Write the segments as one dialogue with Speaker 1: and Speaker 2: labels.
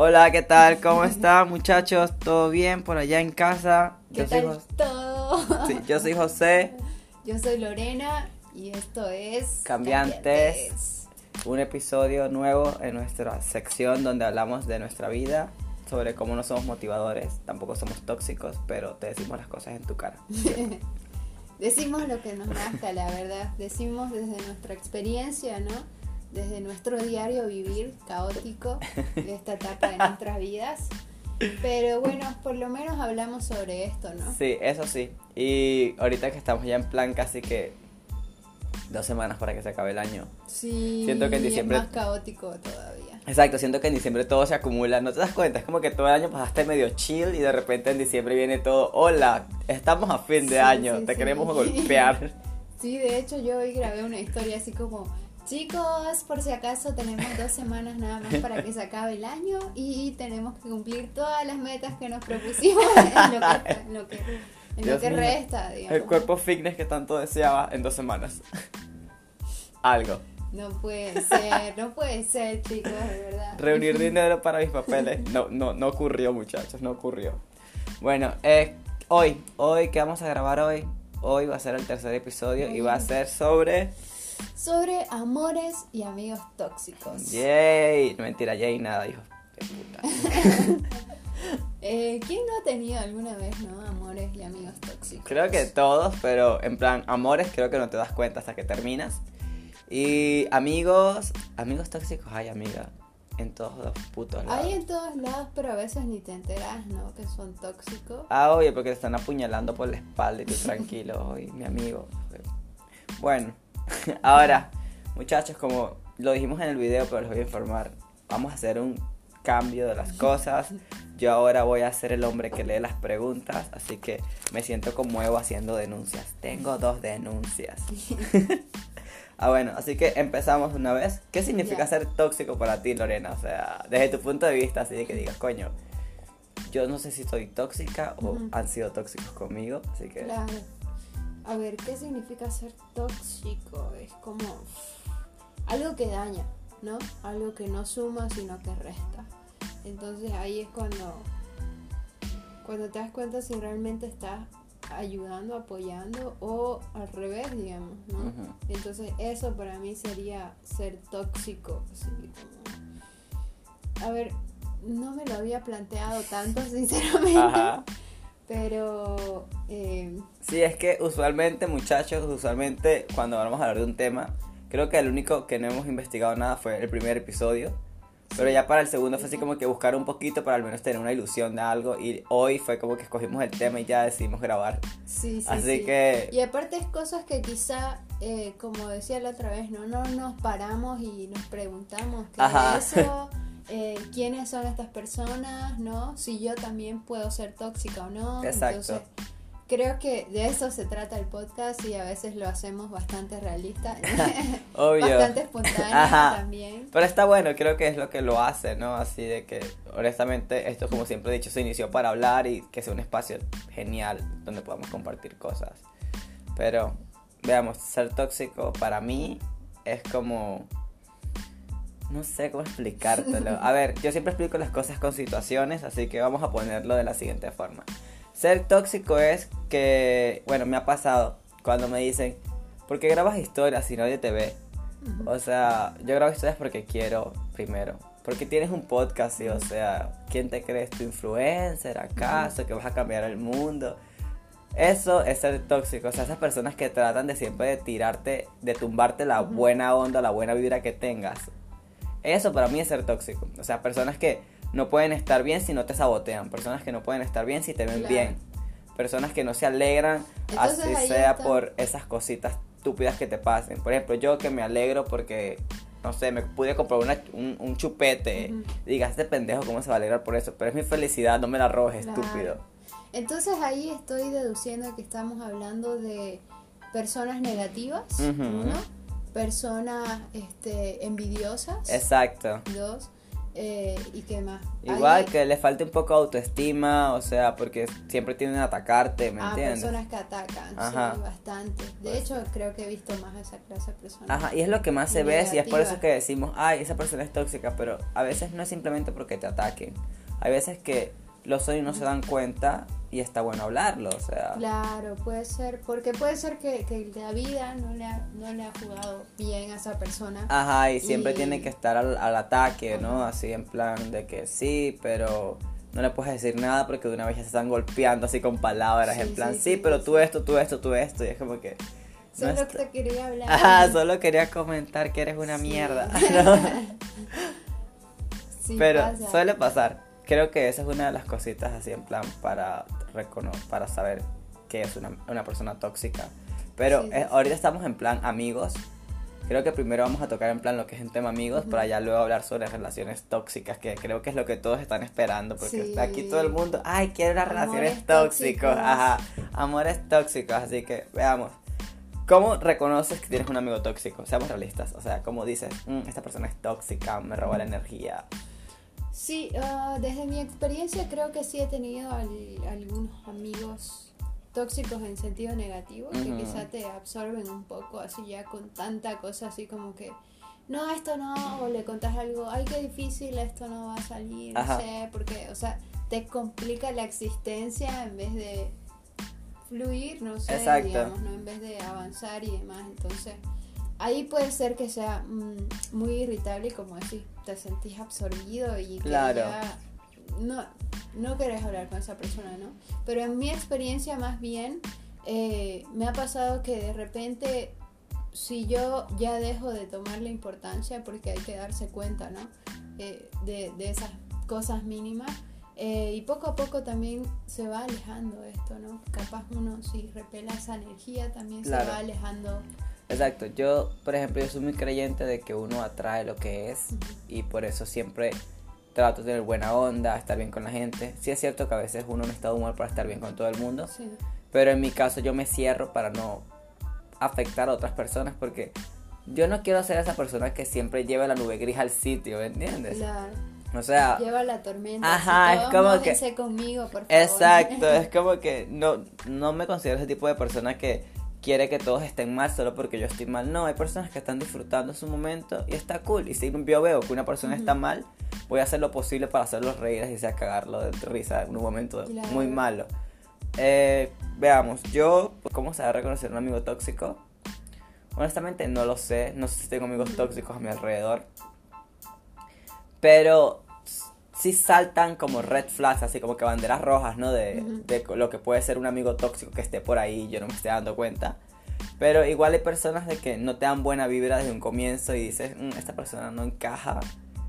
Speaker 1: Hola, ¿qué tal? ¿Cómo están muchachos? ¿Todo bien por allá en casa?
Speaker 2: ¿Qué
Speaker 1: Yo
Speaker 2: tal todo?
Speaker 1: sí, yo soy José,
Speaker 2: Yo soy Lorena y esto es
Speaker 1: Cambiantes. un episodio nuevo en nuestra sección donde hablamos de nuestra vida, sobre cómo no somos motivadores, tampoco somos tóxicos, pero te decimos las cosas en tu cara.
Speaker 2: Decimos lo que nos nazca, la verdad. Decimos desde nuestra experiencia, ¿no? Desde nuestro diario vivir caótico de esta etapa de nuestras vidas. Pero bueno, por lo menos hablamos sobre esto, ¿no?
Speaker 1: Sí, eso sí. Y ahorita que estamos ya en plan casi que dos semanas para que se acabe el año.
Speaker 2: Sí,
Speaker 1: Siento que en diciembre-
Speaker 2: es más caótico todavía.
Speaker 1: Exacto, siento que en diciembre todo se acumula, no te das cuenta, es como que todo el año pasaste medio chill y de repente en diciembre viene todo, hola, estamos a fin de
Speaker 2: Sí,
Speaker 1: año,
Speaker 2: sí,
Speaker 1: te
Speaker 2: sí.
Speaker 1: queremos golpear.
Speaker 2: Sí, de hecho yo hoy grabé una historia así como, chicos, por si acaso tenemos dos semanas nada más para que se acabe el año y tenemos que cumplir todas las metas que nos propusimos en lo que, en lo que, en lo
Speaker 1: Dios
Speaker 2: que
Speaker 1: mío.
Speaker 2: resta, digamos.
Speaker 1: El cuerpo fitness que tanto deseaba en dos semanas. Algo.
Speaker 2: No puede ser, no puede ser, chicos, de verdad.
Speaker 1: Reunir dinero para mis papeles. No, no, no ocurrió, muchachos, no ocurrió. Bueno, eh, hoy, hoy, ¿qué vamos a grabar hoy? Hoy va a ser el tercer episodio y va a ser sobre...
Speaker 2: Sobre amores y amigos tóxicos.
Speaker 1: Yay, no mentira, yay, nada, hijo de puta.
Speaker 2: Eh, ¿Quién no ha tenido alguna vez, no, amores y amigos tóxicos?
Speaker 1: Creo que todos, pero en plan, amores creo que no te das cuenta hasta que terminas. Y amigos, amigos tóxicos, ay amiga, en todos los putos lados.
Speaker 2: Hay en todos lados, pero a veces ni te enteras, ¿no? Que son tóxicos.
Speaker 1: Ah, oye, porque te están apuñalando por la espalda y tú tranquilo, oye, mi amigo. Bueno, ahora, muchachos, como lo dijimos en el video, pero les voy a informar, vamos a hacer un cambio de las cosas. Yo ahora voy a ser el hombre que lee las preguntas, así que me siento como Evo haciendo denuncias. Tengo dos denuncias. ah, bueno, así que empezamos una vez. ¿Qué significa ser tóxico para ti, Lorena? O sea, desde tu punto de vista, así de que digas, coño, yo no sé si soy tóxica o han sido tóxicos conmigo, así que...
Speaker 2: Claro. A ver, ¿qué significa ser tóxico? Es como algo que daña, ¿no? Algo que no suma, sino que resta. Entonces ahí es cuando, cuando te das cuenta si realmente estás ayudando, apoyando o al revés, digamos, ¿no? Entonces eso para mí sería ser tóxico. así como- A ver, no me lo había planteado tanto, sinceramente.
Speaker 1: Ajá.
Speaker 2: Pero eh,
Speaker 1: Sí, es que usualmente, muchachos, usualmente cuando vamos a hablar de un tema, creo que el único que no hemos investigado nada fue el primer episodio. Pero
Speaker 2: Sí.
Speaker 1: ya para el segundo fue así como que buscar un poquito para al menos tener una ilusión de algo. Y hoy fue como que escogimos el tema y ya decidimos grabar.
Speaker 2: sí, sí.
Speaker 1: Así
Speaker 2: sí.
Speaker 1: que...
Speaker 2: Y aparte es cosas que quizá, eh, como decía la otra vez, ¿no? no nos paramos y nos preguntamos qué
Speaker 1: Ajá.
Speaker 2: es eso, eh, quiénes son estas personas, ¿no? Si yo también puedo ser tóxica o no.
Speaker 1: Exacto.
Speaker 2: Entonces, creo que de eso se trata el podcast y a veces lo hacemos bastante realista,
Speaker 1: Obvio.
Speaker 2: bastante espontáneo
Speaker 1: Ajá.
Speaker 2: también.
Speaker 1: Pero está bueno, creo que es lo que lo hace, ¿no? Así de que, honestamente, esto, como siempre he dicho, se inició para hablar y que sea un espacio genial donde podamos compartir cosas. Pero, veamos, ser tóxico para mí es como. No sé cómo explicártelo. A ver, yo siempre explico las cosas con situaciones, así que vamos a ponerlo de la siguiente forma. Ser tóxico es que, bueno, me ha pasado cuando me dicen, ¿por qué grabas historias si nadie te ve? O sea, yo grabo historias porque quiero, primero. Porque tienes un podcast y, o sea, ¿quién te crees? ¿Tu influencer acaso? ¿Que vas a cambiar el mundo? Eso es ser tóxico. O sea, esas personas que tratan de siempre de tirarte, de tumbarte la buena onda, la buena vibra que tengas. Eso para mí es ser tóxico. O sea, personas que no pueden estar bien si no te sabotean. Personas que no pueden estar bien si te ven
Speaker 2: Claro.
Speaker 1: bien. Personas que no se alegran,
Speaker 2: Entonces,
Speaker 1: así sea
Speaker 2: está.
Speaker 1: por esas cositas estúpidas que te pasen. Por ejemplo, yo que me alegro porque, no sé, me pude comprar una- un, un chupete.
Speaker 2: Ujú.
Speaker 1: Digas, este pendejo, ¿cómo se va a alegrar por eso? Pero es mi felicidad, no me la robes,
Speaker 2: Claro.
Speaker 1: estúpido.
Speaker 2: Entonces ahí estoy deduciendo que estamos hablando de personas negativas, uno, personas este, envidiosas,
Speaker 1: Exacto.
Speaker 2: dos, Eh, ¿Y qué más?
Speaker 1: Igual que le falte un poco de autoestima, o sea, porque siempre tienden a atacarte, ¿me
Speaker 2: Ah,
Speaker 1: entiendes?
Speaker 2: personas que atacan,
Speaker 1: Ajá.
Speaker 2: sí, bastante. De
Speaker 1: Pues-
Speaker 2: hecho, creo que he visto más a esa clase de personas.
Speaker 1: Ajá, y es lo que más se ve, y es por eso que decimos, ay, esa persona es tóxica, pero a veces no es simplemente porque te ataquen. Hay veces que lo son y no se dan cuenta y está bueno hablarlo, o sea.
Speaker 2: Claro, puede ser, porque puede ser que, que la vida no le, ha, no le ha jugado bien a esa persona.
Speaker 1: Ajá, y siempre
Speaker 2: Y-
Speaker 1: tiene que estar al, al ataque, ¿no? Así en plan de que sí, pero no le puedes decir nada porque de una vez ya se están golpeando así con palabras,
Speaker 2: Sí,
Speaker 1: en plan,
Speaker 2: sí,
Speaker 1: sí,
Speaker 2: sí,
Speaker 1: pero tú esto, tú esto, tú esto, y es como que... no
Speaker 2: Solo
Speaker 1: está-
Speaker 2: te quería hablar.
Speaker 1: Ajá, solo quería comentar que eres una mierda. Pero
Speaker 2: pasa.
Speaker 1: suele pasar. Creo que esa es una de las cositas así en plan para para saber que es una, una persona tóxica. Pero
Speaker 2: Sí,
Speaker 1: eh,
Speaker 2: sí.
Speaker 1: ahorita estamos en plan amigos. Creo que primero vamos a tocar en plan lo que es en tema amigos
Speaker 2: Ujú.
Speaker 1: para ya luego hablar sobre relaciones tóxicas, que creo que es lo que todos están esperando, porque
Speaker 2: Sí.
Speaker 1: aquí todo el mundo, ay, quiero
Speaker 2: Amores
Speaker 1: relaciones tóxicos. ajá, amores tóxicos, así que veamos. ¿Cómo reconoces que tienes un amigo tóxico? Seamos realistas, o sea, ¿cómo dices, "Mm, esta persona es tóxica, me roba la energía?
Speaker 2: Sí, ah, desde mi experiencia creo que sí he tenido al- algunos amigos tóxicos en sentido negativo, que quizá te absorben un poco así ya con tanta cosa así como que, no, esto no, o le contás algo, ay, qué difícil, esto no va a salir,
Speaker 1: Ajá.
Speaker 2: no sé, porque, o sea, te complica la existencia en vez de fluir, no sé,
Speaker 1: Exacto.
Speaker 2: digamos, ¿no? En vez de avanzar y demás, entonces... Ahí puede ser que sea mm, muy irritable y como decís, te sentís absorbido y
Speaker 1: Claro.
Speaker 2: ya no, no querés hablar con esa persona, ¿no? Pero en mi experiencia más bien eh, me ha pasado que de repente si yo ya dejo de tomarle importancia porque hay que darse cuenta, ¿no? Eh, de, de esas cosas mínimas. eh, y poco a poco también se va alejando esto, ¿no? Capaz uno si repela esa energía también
Speaker 1: Claro.
Speaker 2: se va alejando.
Speaker 1: Exacto, yo, por ejemplo, yo soy muy creyente de que uno atrae lo que es y por eso siempre trato de tener buena onda, estar bien con la gente. Sí es cierto que a veces uno no está de humor para estar bien con todo el mundo,
Speaker 2: Sí.
Speaker 1: pero en mi caso yo me cierro para no afectar a otras personas porque yo no quiero ser esa persona que siempre lleva la nube gris al sitio, ¿me entiendes?
Speaker 2: Claro.
Speaker 1: O sea,
Speaker 2: Lleva la tormenta.
Speaker 1: Ajá,
Speaker 2: así,
Speaker 1: es como
Speaker 2: mójense conmigo, por favor.
Speaker 1: Exacto, es como que no, no me considero ese tipo de persona que quiere que todos estén mal solo porque yo estoy mal. No, hay personas que están disfrutando su momento y está cool. Y si yo veo que una persona está mal, voy a hacer lo posible para hacerlos reír y sea cagarlo de risa en un momento
Speaker 2: Claro.
Speaker 1: muy malo. Eh, veamos, yo, ¿cómo se va a reconocer un amigo tóxico? Honestamente no lo sé, no sé si tengo amigos tóxicos a mi alrededor. Pero sí saltan como red flags, así como que banderas rojas, ¿no? De, de lo que puede ser un amigo tóxico que esté por ahí y yo no me esté dando cuenta. Pero igual hay personas de que no te dan buena vibra desde un comienzo y dices, "Mm, esta persona no encaja.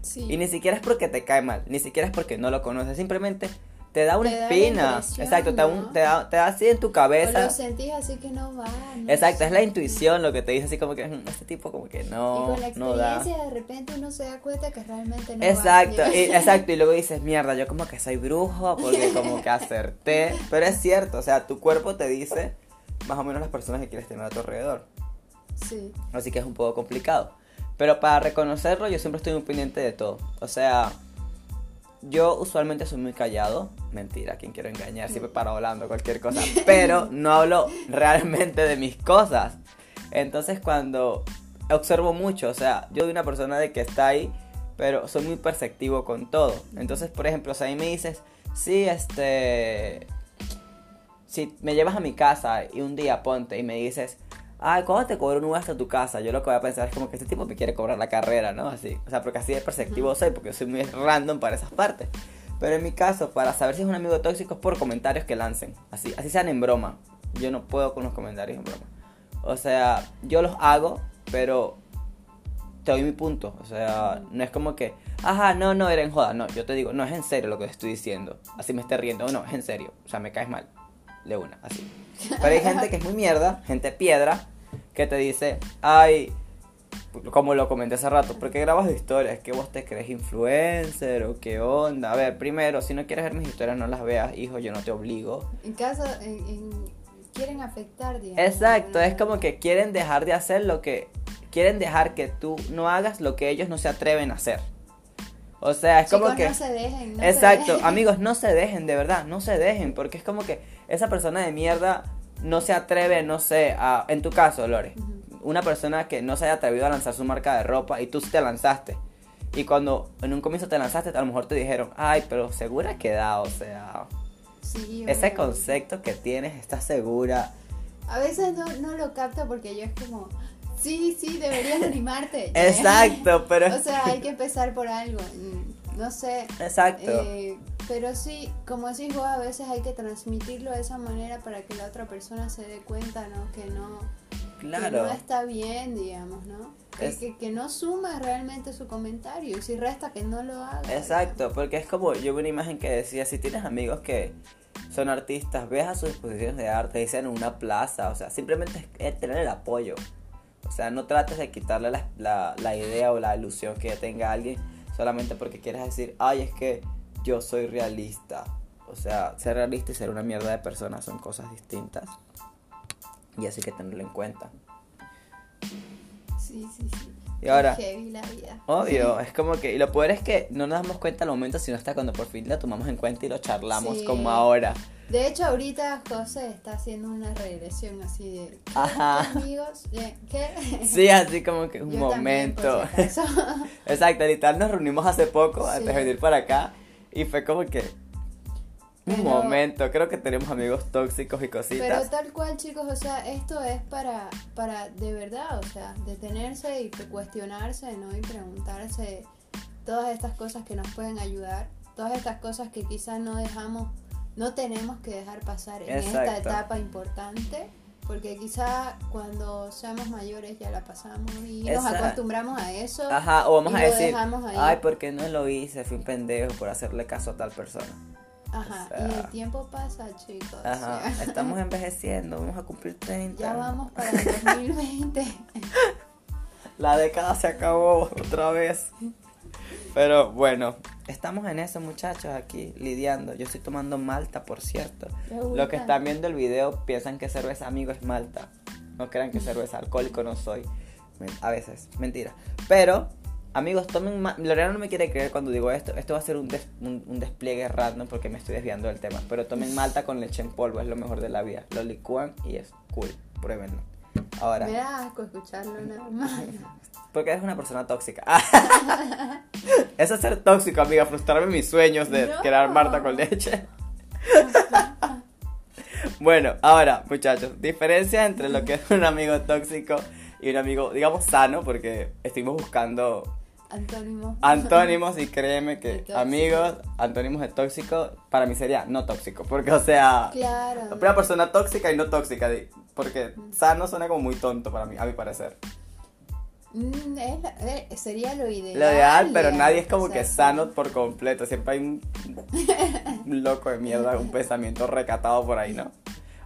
Speaker 2: Sí.
Speaker 1: Y ni siquiera es porque te cae mal, ni siquiera es porque no lo conoces, simplemente te da una
Speaker 2: Te da
Speaker 1: espina.
Speaker 2: impresión,
Speaker 1: Exacto, te da, un- te, da, te da así en tu
Speaker 2: O
Speaker 1: cabeza.
Speaker 2: lo sentís así que no va. no
Speaker 1: Exacto, es la intuición lo que te dice así como que "Mm, este tipo como que
Speaker 2: Y
Speaker 1: no,
Speaker 2: con la
Speaker 1: no da.
Speaker 2: experiencia de repente uno se da cuenta que realmente no
Speaker 1: Exacto,
Speaker 2: va.
Speaker 1: y, exacto, y luego dices, mierda, yo como que soy brujo porque como que acerté, pero es cierto, o sea, tu cuerpo te dice más o menos las personas que quieres tener a tu alrededor,
Speaker 2: Sí.
Speaker 1: así que es un poco complicado, pero para reconocerlo yo siempre estoy muy pendiente de todo, o sea, yo usualmente soy muy callado, mentira, quien quiero engañar, siempre paro hablando cualquier cosa, pero no hablo realmente de mis cosas, entonces cuando observo mucho, o sea, yo soy una persona de que está ahí, pero soy muy perceptivo con todo. Entonces, por ejemplo, si ahí me dices, sí, este, si me llevas a mi casa y un día ponte y me dices, ay, ¿cuándo te cobro un Uber hasta tu casa? Yo lo que voy a pensar es como que este tipo me quiere cobrar la carrera, ¿no? Así, o sea, porque así de perceptivo soy, porque soy muy random para esas partes. Pero en mi caso, para saber si es un amigo tóxico es por comentarios que lancen, así, así sean en broma. Yo no puedo con los comentarios en broma. O sea, yo los hago, pero te doy mi punto. O sea, no es como que, ajá, no, no, era en joda. No, yo te digo, no es en serio lo que te estoy diciendo. Así me esté riendo. No, es en serio. O sea, me caes mal. De una, así. Pero hay gente que es muy mierda, gente piedra, que te dice, ay, como lo comenté hace rato, ¿por qué grabas historias? ¿Que vos te crees influencer o qué onda? A ver, primero, si no quieres ver mis historias, no las veas, hijo, yo no te obligo.
Speaker 2: En caso, en, en- quieren afectar, digamos.
Speaker 1: Exacto, es como que quieren dejar de hacer lo que... Quieren dejar que tú no hagas lo que ellos no se atreven a hacer. O sea, es como
Speaker 2: Chicos,
Speaker 1: que...
Speaker 2: no se dejen. no se
Speaker 1: Exacto,
Speaker 2: dejen.
Speaker 1: amigos, no se dejen, de verdad, no se dejen, porque es como que esa persona de mierda no se atreve, no sé, a, en tu caso, Lore, una persona que no se haya atrevido a lanzar su marca de ropa y tú te lanzaste. Y cuando en un comienzo te lanzaste, a lo mejor te dijeron, ay, pero segura queda, o sea,
Speaker 2: Sí,
Speaker 1: ese concepto que tienes, ¿estás segura?
Speaker 2: A veces no, no lo capto porque yo es como, sí, sí, deberías animarte.
Speaker 1: Exacto, pero...
Speaker 2: o sea, hay que empezar por algo. No sé.
Speaker 1: Exacto.
Speaker 2: eh, pero sí, como decís vos, a veces hay que transmitirlo de esa manera para que la otra persona se dé cuenta, ¿no? Que no, que
Speaker 1: claro.
Speaker 2: no está bien, digamos, ¿no? Que,
Speaker 1: Es-
Speaker 2: que, que no suma realmente su comentario. y Si resta, que no lo haga.
Speaker 1: Exacto, porque es como yo vi una imagen que decía, si tienes amigos que son artistas, ves a sus exposiciones de arte, dicen en una plaza, o sea, simplemente es es tener el apoyo. O sea, no trates de quitarle la, la- la idea o la ilusión que tenga alguien solamente porque quieres decir, ay, es que yo soy realista. O sea, ser realista y ser una mierda de persona son cosas distintas. Y así que tenerlo en cuenta.
Speaker 2: Sí, sí, sí.
Speaker 1: Y ahora,
Speaker 2: heavy la vida.
Speaker 1: Obvio, es como que, y lo peor es que no nos damos cuenta al momento, sino hasta cuando por fin lo tomamos en cuenta y lo charlamos
Speaker 2: Sí.
Speaker 1: como ahora.
Speaker 2: De hecho, ahorita José está haciendo una regresión así de ¿qué,
Speaker 1: Ajá.
Speaker 2: amigos, ¿Qué? ¿qué?
Speaker 1: Sí, así como que un
Speaker 2: Yo también,
Speaker 1: momento.
Speaker 2: si acaso.
Speaker 1: Exacto, literal nos reunimos hace poco,
Speaker 2: Sí.
Speaker 1: antes de venir para acá, y fue como que un
Speaker 2: Pero-
Speaker 1: momento, creo que tenemos amigos tóxicos y
Speaker 2: Pero
Speaker 1: cositas.
Speaker 2: tal cual, chicos, o sea, esto es para, para de verdad, o sea, detenerse y cuestionarse, ¿no? Y preguntarse todas estas cosas que nos pueden ayudar, todas estas cosas que quizás no dejamos, no tenemos que dejar pasar en esta etapa importante, porque quizá cuando seamos mayores ya la pasamos y nos acostumbramos a eso.
Speaker 1: Ajá, o vamos
Speaker 2: y
Speaker 1: a
Speaker 2: lo
Speaker 1: decir, ay, ¿por qué no lo hice? Fui un pendejo por hacerle caso a tal persona.
Speaker 2: Ajá,
Speaker 1: o sea-
Speaker 2: y el tiempo pasa, chicos. o
Speaker 1: Ajá,
Speaker 2: sea,
Speaker 1: estamos envejeciendo, vamos a cumplir 30.
Speaker 2: ya vamos para el 2020.
Speaker 1: La década se acabó otra vez. Pero bueno, estamos en eso muchachos aquí lidiando. Yo estoy tomando Malta, por cierto. Los que están viendo el video piensan que cerveza amigo es Malta. No crean que cerveza alcohólico no soy. A veces, mentira. Pero, amigos, tomen Lorena no me quiere creer cuando digo esto. Esto va a ser un, des- un, un despliegue random porque me estoy desviando del tema. Pero tomen Malta con leche en polvo, es lo mejor de la vida. Lo licúan y es cool. Pruébenlo. Ahora.
Speaker 2: Me da asco escucharlo nada más.
Speaker 1: Porque eres una persona tóxica. Eso es ser tóxico, amiga. Frustrarme mis sueños de
Speaker 2: No.
Speaker 1: crear Marta con leche. bueno, ahora, muchachos, diferencia entre lo que es un amigo tóxico y un amigo, digamos, sano, porque estuvimos buscando
Speaker 2: Antónimo.
Speaker 1: antónimos y créeme que amigos, antónimos de tóxico, para mí sería no tóxico. Porque, o sea,
Speaker 2: Claro.
Speaker 1: la primera persona tóxica y no tóxica. Porque sano suena como muy tonto para mí, a mi parecer.
Speaker 2: Mm, es la- eh, sería lo ideal.
Speaker 1: Lo ideal, pero nadie es como
Speaker 2: o sea,
Speaker 1: que sano por completo. Siempre hay un, un loco de mierda, un pensamiento recatado por ahí, ¿no?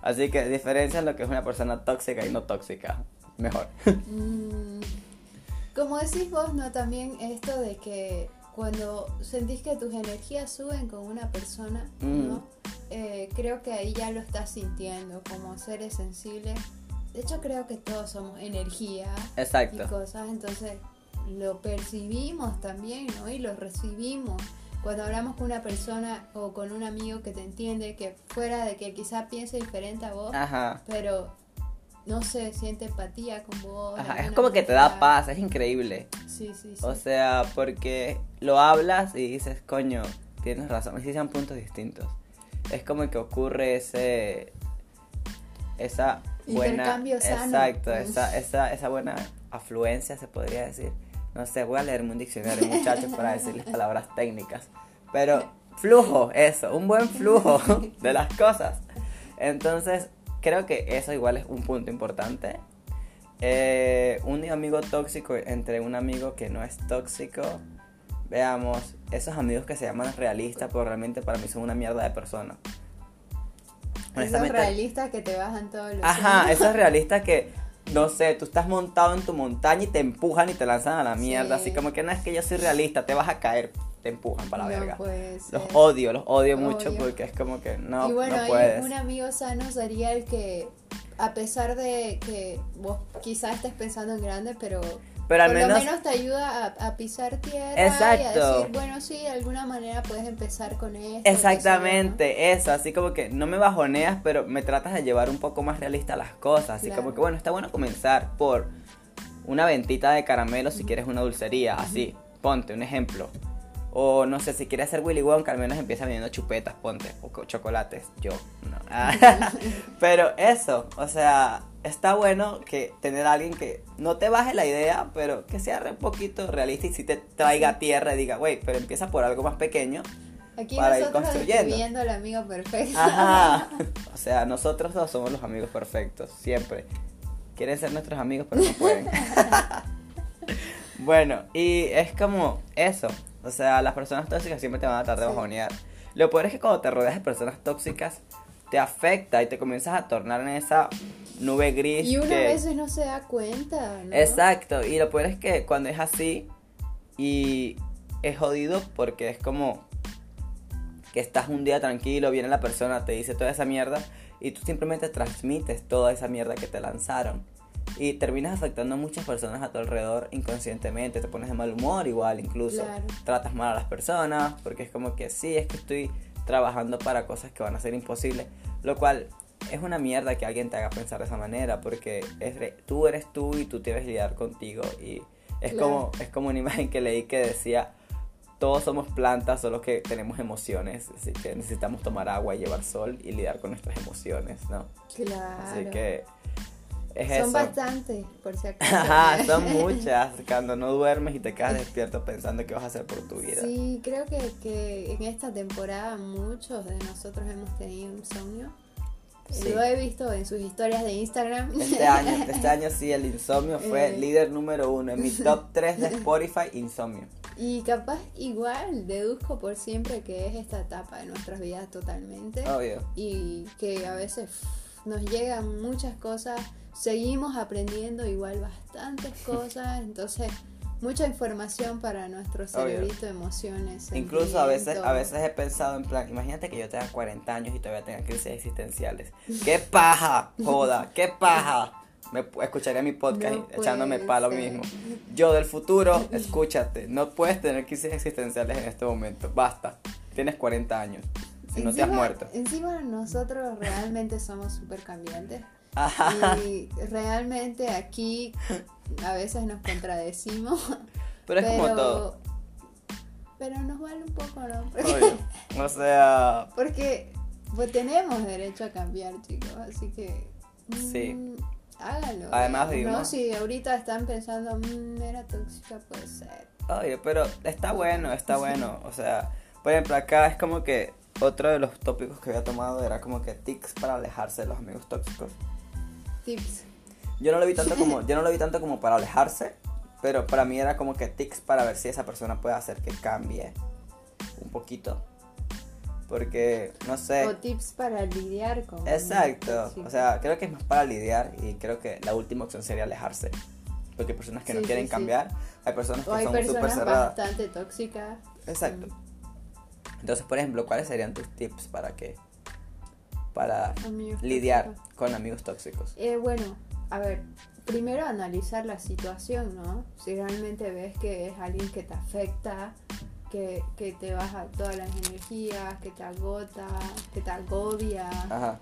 Speaker 1: Así que diferencia lo que es una persona tóxica y no tóxica. Mejor.
Speaker 2: Mm, como decís vos, ¿no? También esto de que cuando sentís que tus energías suben con una persona, ¿no?
Speaker 1: Mm.
Speaker 2: Eh, creo que ahí ya lo estás sintiendo como seres sensibles. De hecho, creo que todos somos energía y
Speaker 1: Exacto.
Speaker 2: cosas, entonces lo percibimos también, ¿no? Y lo recibimos. Cuando hablamos con una persona o con un amigo que te entiende, que fuera de que quizá piense diferente a vos,
Speaker 1: Ajá.
Speaker 2: pero no sé, siente empatía con vos.
Speaker 1: Ajá. Es como que te da paz, es increíble.
Speaker 2: Sí, sí, sí.
Speaker 1: O sea, porque lo hablas y dices, coño, tienes razón. Y sí sean puntos distintos. Es como que ocurre ese. Esa buena.
Speaker 2: Intercambio sano.
Speaker 1: Exacto,
Speaker 2: Mm.
Speaker 1: esa, esa, esa buena afluencia se podría decir. No sé, voy a leerme un diccionario, muchachos, para decirles palabras técnicas. Pero flujo, eso, un buen flujo de las cosas. Entonces, creo que eso igual es un punto importante. Eh, un amigo tóxico entre un amigo que no es tóxico. Veamos, esos amigos que se llaman realistas, pero realmente para mí son una mierda de personas.
Speaker 2: Esos realistas que te bajan todos los
Speaker 1: Ajá, esos realistas que, no sé, tú estás montado en tu montaña y te empujan y te lanzan a la mierda.
Speaker 2: Sí.
Speaker 1: Así como que no es que yo soy realista, te vas a caer, te empujan para la
Speaker 2: No
Speaker 1: verga. Los odio, los odio mucho
Speaker 2: Odio.
Speaker 1: porque es como que no,
Speaker 2: y bueno,
Speaker 1: no
Speaker 2: ahí
Speaker 1: puedes.
Speaker 2: un amigo sano sería el que, a pesar de que vos quizás estés pensando en grande, pero
Speaker 1: Pero al
Speaker 2: Por
Speaker 1: menos,
Speaker 2: lo menos te ayuda a, a pisar tierra y a decir, bueno, sí, de alguna manera puedes empezar con esto.
Speaker 1: exactamente eso, así como que no me bajoneas, pero me tratas de llevar un poco más realista las cosas, así
Speaker 2: Claro.
Speaker 1: como que bueno, está bueno comenzar por una ventita de caramelo si quieres una dulcería, así, ponte un ejemplo. O no sé, si quieres hacer Willy Wonka, al menos empieza vendiendo chupetas, ponte, o co- chocolates, yo, no. pero eso, o sea, está bueno que tener a alguien que no te baje la idea, pero que sea un poquito realista y si te traiga a tierra y diga, güey, pero empieza por algo más pequeño.
Speaker 2: Aquí
Speaker 1: para ir construyendo.
Speaker 2: al amigo perfecto.
Speaker 1: Ajá. O sea, nosotros dos somos los amigos perfectos, siempre. Quieren ser nuestros amigos, pero no pueden. bueno, y es como eso. O sea, las personas tóxicas siempre te van a tratar de bajonear. Lo peor es que cuando te rodeas de personas tóxicas, te afecta y te comienzas a tornar en esa nube gris.
Speaker 2: Y uno
Speaker 1: que...
Speaker 2: a veces no se da cuenta, ¿no?
Speaker 1: Exacto, y lo peor es que cuando es así y es jodido porque es como que estás un día tranquilo, viene la persona, te dice toda esa mierda y tú simplemente transmites toda esa mierda que te lanzaron. Y terminas afectando a muchas personas a tu alrededor inconscientemente, te pones de mal humor igual incluso,
Speaker 2: Claro.
Speaker 1: tratas mal a las personas porque es como que sí, es que estoy trabajando para cosas que van a ser imposibles, lo cual es una mierda que alguien te haga pensar de esa manera porque es re- tú eres tú y tú debes lidiar contigo y es
Speaker 2: Claro.
Speaker 1: como es como una imagen que leí que decía todos somos plantas, solo que tenemos emociones, así que necesitamos tomar agua llevar sol y lidiar con nuestras emociones, ¿no?
Speaker 2: Claro.
Speaker 1: Así que es
Speaker 2: Son
Speaker 1: eso.
Speaker 2: bastantes, por si acaso.
Speaker 1: Ajá, son muchas. Cuando no duermes y te quedas despierto pensando qué vas a hacer por tu vida.
Speaker 2: Sí, creo que, que en esta temporada muchos de nosotros hemos tenido insomnio.
Speaker 1: Sí.
Speaker 2: Lo he visto en sus historias de Instagram.
Speaker 1: Este año, este año sí, el insomnio fue
Speaker 2: Eh.
Speaker 1: líder número uno. En mi top 3 de Spotify, insomnio.
Speaker 2: Y capaz igual deduzco por siempre que es esta etapa de nuestras vidas totalmente.
Speaker 1: Obvio.
Speaker 2: Y que a veces nos llegan muchas cosas, seguimos aprendiendo igual bastantes cosas, entonces mucha información para nuestro cerebrito, emociones.
Speaker 1: Incluso a veces, a veces he pensado en plan, imagínate que yo tenga 40 años y todavía tenga crisis existenciales. ¡Qué paja! Joda, qué paja. Me escucharía mi podcast
Speaker 2: No
Speaker 1: echándome palo
Speaker 2: ser.
Speaker 1: mismo. Yo del futuro, escúchate, no puedes tener crisis existenciales en este momento. Basta. Tienes 40 años. Si no te has
Speaker 2: Encima-
Speaker 1: muerto.
Speaker 2: Encima nosotros realmente somos súper cambiantes.
Speaker 1: Ajá.
Speaker 2: Y realmente aquí a veces nos contradecimos.
Speaker 1: Pero es como todo.
Speaker 2: Pero nos vale un poco, ¿no? Porque,
Speaker 1: Obvio. O sea,
Speaker 2: porque, pues, tenemos derecho a cambiar, chicos. Así que.
Speaker 1: Sí.
Speaker 2: Háganlo.
Speaker 1: Además
Speaker 2: ¿no?
Speaker 1: vivimos-
Speaker 2: Si ahorita están pensando, mmm, era tóxica, puede ser.
Speaker 1: Oye, pero está bueno, está bueno. O sea, por ejemplo, acá es como que otro de los tópicos que había tomado era como que tics para alejarse de los amigos tóxicos.
Speaker 2: Tips.
Speaker 1: Yo no lo vi tanto como, yo no lo vi tanto como para alejarse, pero para mí era como que tics para ver si esa persona puede hacer que cambie un poquito. Porque, no sé.
Speaker 2: O tips para lidiar con.
Speaker 1: Exacto.
Speaker 2: Sí.
Speaker 1: O sea, creo que es más para lidiar y creo que la última opción sería alejarse. Porque hay personas que no quieren
Speaker 2: sí,
Speaker 1: cambiar, hay personas que
Speaker 2: O hay
Speaker 1: son súper cerradas.
Speaker 2: bastante tóxicas.
Speaker 1: Exacto. Entonces, por ejemplo, ¿cuáles serían tus tips para que para
Speaker 2: Amigos
Speaker 1: lidiar
Speaker 2: tóxicos.
Speaker 1: con amigos tóxicos?
Speaker 2: Eh, bueno, a ver, primero analizar la situación, ¿no? Si realmente ves que es alguien que te afecta, que, que te baja todas las energías, que te agota, que te agobia.
Speaker 1: Ajá.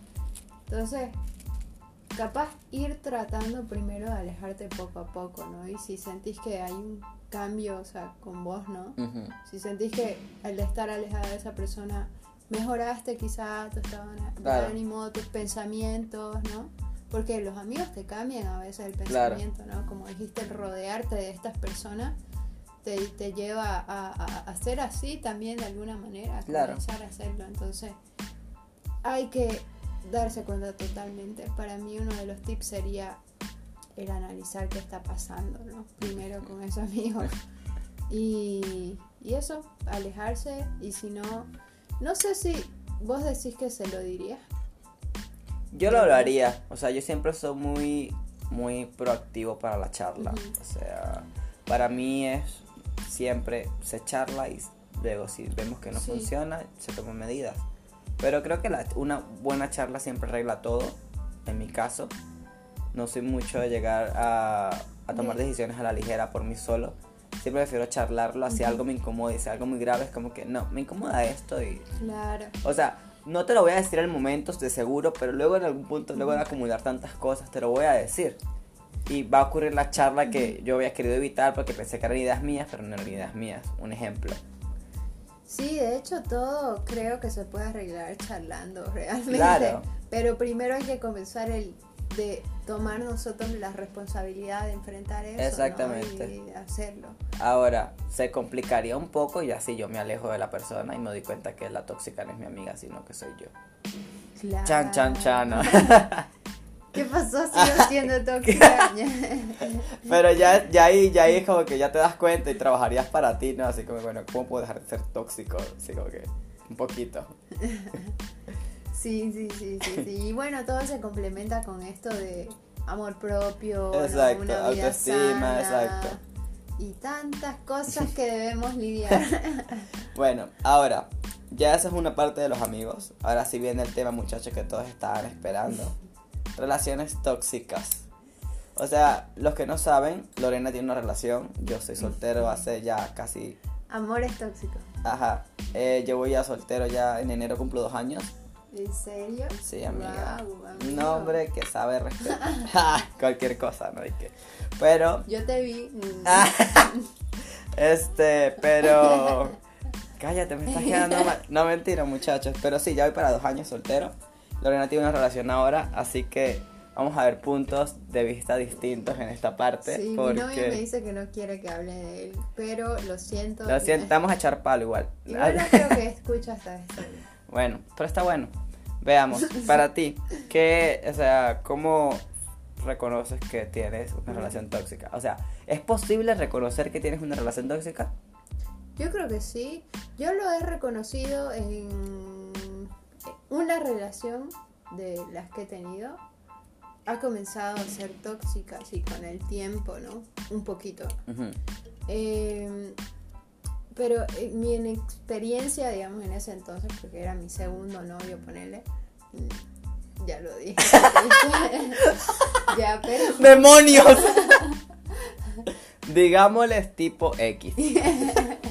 Speaker 2: Entonces, capaz ir tratando primero de alejarte poco a poco, ¿no? Y si sentís que hay un cambio, o sea, con vos, ¿no? Si sentís que al estar alejada de esa persona mejoraste quizá tu estado de
Speaker 1: Claro.
Speaker 2: ánimo, tus pensamientos, ¿no? Porque los amigos te cambian a veces el
Speaker 1: Claro.
Speaker 2: pensamiento, ¿no? Como dijiste, el rodearte de estas personas te, te lleva a, a, a ser así también de alguna manera, a
Speaker 1: Claro.
Speaker 2: comenzar a hacerlo. Entonces, hay que darse cuenta totalmente. Para mí uno de los tips sería el analizar qué está pasando, ¿no? Primero con esos amigos. Y, y eso, alejarse. Y si no, no sé si vos decís que se lo dirías.
Speaker 1: Yo lo hablaría, o sea, yo siempre soy muy muy proactivo para la charla. O sea, para mí es siempre se charla y luego si vemos que no
Speaker 2: Sí.
Speaker 1: funciona, se toman medidas. Pero creo que la- una buena charla siempre arregla todo, en mi caso. No soy mucho de llegar a, a tomar
Speaker 2: Bien.
Speaker 1: decisiones a la ligera por mí solo. Siempre prefiero charlarlo, si algo me incomoda y si algo muy grave es como que no, me incomoda esto y...
Speaker 2: Claro.
Speaker 1: O sea, no te lo voy a decir al momento de seguro, pero luego en algún punto, luego de acumular tantas cosas, te lo voy a decir. Y va a ocurrir la charla que yo había querido evitar porque pensé que eran ideas mías, pero no eran ideas mías. Un ejemplo.
Speaker 2: Sí, de hecho todo creo que se puede arreglar charlando realmente.
Speaker 1: Claro.
Speaker 2: Pero primero hay que comenzar el de tomar nosotros la responsabilidad de enfrentar eso. ¿no?
Speaker 1: Exactamente.
Speaker 2: Y de hacerlo.
Speaker 1: Ahora, se complicaría un poco y así yo me alejo de la persona y me doy cuenta que la tóxica no es mi amiga, sino que soy yo.
Speaker 2: Claro.
Speaker 1: Chan, chan, chan. ¿no?
Speaker 2: ¿Qué pasó? Sigo siendo tóxica.
Speaker 1: Pero ya, ya, ahí, ya ahí es como que ya te das cuenta y trabajarías para ti, ¿no? Así como, bueno, ¿cómo puedo dejar de ser tóxico? Así como que un poquito.
Speaker 2: Sí, sí, sí, sí, sí. Y bueno, todo se complementa con esto de amor propio, ¿no?
Speaker 1: Exacto,
Speaker 2: una vida
Speaker 1: autoestima,
Speaker 2: sana,
Speaker 1: exacto.
Speaker 2: Y tantas cosas que debemos lidiar.
Speaker 1: Bueno, ahora, ya esa es una parte de los amigos. Ahora sí viene el tema, muchachos, que todos estaban esperando. Relaciones tóxicas. O sea, los que no saben, Lorena tiene una relación. Yo soy soltero hace ya casi.
Speaker 2: Amores tóxicos.
Speaker 1: Ajá. Eh, yo voy a soltero ya en enero, cumplo dos años.
Speaker 2: ¿En serio?
Speaker 1: Sí, amiga. Un
Speaker 2: amigo.
Speaker 1: hombre que sabe respetar. Cualquier cosa, ¿no? Y que- Pero.
Speaker 2: Yo te vi. mm,
Speaker 1: Ah, este, pero. Cállate, me estás quedando mal. No, mentira, muchachos. Pero sí, ya voy para dos años soltero. Lorena tiene una relación ahora, así que vamos a ver puntos de vista distintos en esta parte.
Speaker 2: Sí, mi
Speaker 1: porque.
Speaker 2: novio me dice que no quiere que hable de él, pero lo siento.
Speaker 1: Lo siento, vamos a echar palo igual.
Speaker 2: Igual no creo que escucha hasta esto.
Speaker 1: Bueno, pero está bueno. Veamos, para ti, ¿qué, o sea, cómo reconoces que tienes una relación tóxica? O sea, ¿es posible reconocer que tienes una relación tóxica?
Speaker 2: Yo creo que sí. Yo lo he reconocido en una relación de las que he tenido. Ha comenzado a ser tóxica, así con el tiempo, ¿no? Un poquito. Eh, pero eh, mi experiencia, digamos, en ese entonces, porque era mi segundo novio, ponerle, ya lo dije. ya, pero...
Speaker 1: ¡Demonios! Digámosles tipo X.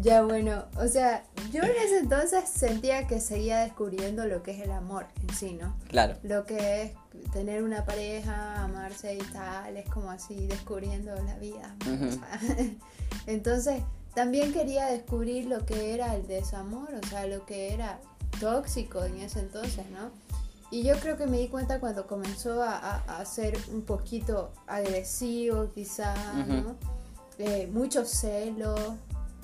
Speaker 2: Ya bueno, o sea, yo en ese entonces sentía que seguía descubriendo lo que es el amor en sí, ¿no?
Speaker 1: Claro.
Speaker 2: Lo que es tener una pareja, amarse y tal, es como así descubriendo la vida. ¿no?
Speaker 1: Ujú.
Speaker 2: O sea, entonces, también quería descubrir lo que era el desamor, o sea, lo que era tóxico en ese entonces, ¿no? Y yo creo que me di cuenta cuando comenzó a, a- a ser un poquito agresivo, quizá, ¿no?
Speaker 1: Ujú.
Speaker 2: Eh, mucho celo,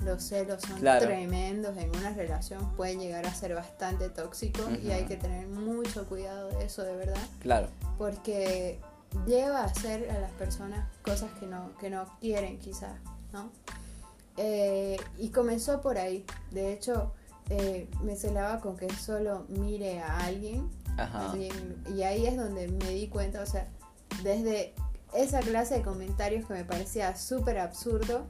Speaker 2: los celos son
Speaker 1: Claro.
Speaker 2: tremendos en una relación, pueden llegar a ser bastante tóxicos y hay que tener mucho cuidado de eso, de verdad,
Speaker 1: Claro.
Speaker 2: porque lleva a hacer a las personas cosas que no, que no quieren quizás, ¿no? Eh, y comenzó por ahí, de hecho, eh, me celaba con que solo mire a alguien
Speaker 1: Ajá.
Speaker 2: Así, y ahí es donde me di cuenta, o sea, desde esa clase de comentarios que me parecía súper absurdo.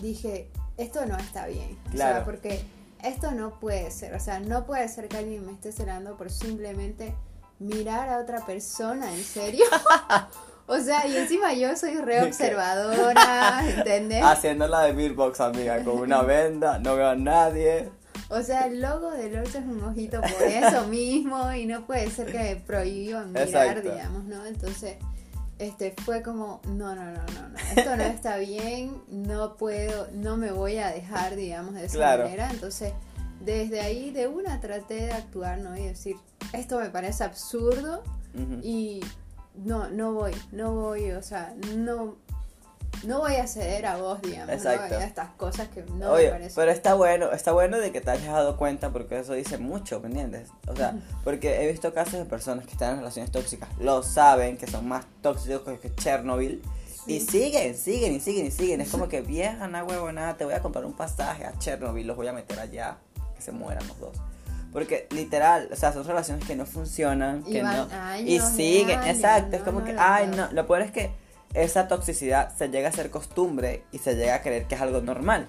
Speaker 2: Dije, esto no está bien. O
Speaker 1: Claro.
Speaker 2: sea, porque esto no puede ser. O sea, no puede ser que alguien me esté celando por simplemente mirar a otra persona, ¿en serio? o sea, y encima yo soy re observadora, ¿entendés?
Speaker 1: Haciendo la de Beatbox, amiga, con una venda, no veo a nadie.
Speaker 2: O sea, el logo del Orso es un ojito por eso mismo y no puede ser que me prohíban mirar,
Speaker 1: Exacto.
Speaker 2: digamos, ¿no? Entonces, este fue como, no, no, no, no, no, esto no está bien, no puedo, no me voy a dejar, digamos, de esa
Speaker 1: Claro.
Speaker 2: manera. Entonces, desde ahí de una traté de actuar, ¿no? Y decir, esto me parece absurdo y no, no voy, no voy, o sea, no... No voy a ceder a vos, digamos, ¿no?
Speaker 1: Exacto.
Speaker 2: a estas cosas que no
Speaker 1: Oye,
Speaker 2: me parecen.
Speaker 1: pero está bueno, está bueno de que te hayas dado cuenta porque eso dice mucho, ¿me entiendes? O sea, porque he visto casos de personas que están en relaciones tóxicas, lo saben, que son más tóxicos que Chernobyl, y siguen, siguen y siguen y siguen. Es como que vieja, na huevo, nada, te voy a comprar un pasaje a Chernobyl, los voy a meter allá, que se mueran los dos. Porque literal, o sea, son relaciones que no funcionan,
Speaker 2: Y
Speaker 1: que no.
Speaker 2: años
Speaker 1: y siguen,
Speaker 2: años,
Speaker 1: exacto, es
Speaker 2: no,
Speaker 1: como
Speaker 2: no
Speaker 1: que, ay, no, lo peor es que esa toxicidad se llega a ser costumbre y se llega a creer que es algo normal.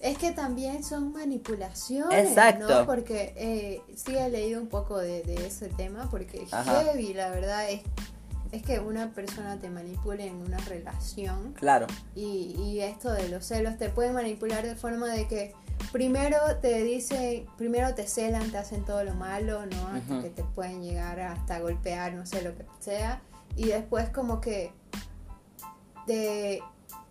Speaker 2: Es que también son manipulaciones,
Speaker 1: Exacto.
Speaker 2: ¿no? Porque eh, sí he leído un poco de, de ese tema, porque
Speaker 1: Ajá.
Speaker 2: heavy, la verdad, es es que una persona te manipule en una relación.
Speaker 1: Claro.
Speaker 2: Y, y esto de los celos te pueden manipular de forma de que primero te dicen, primero te celan, te hacen todo lo malo, ¿no? Hasta que te pueden llegar hasta golpear, no sé, lo que sea. Y después como que te,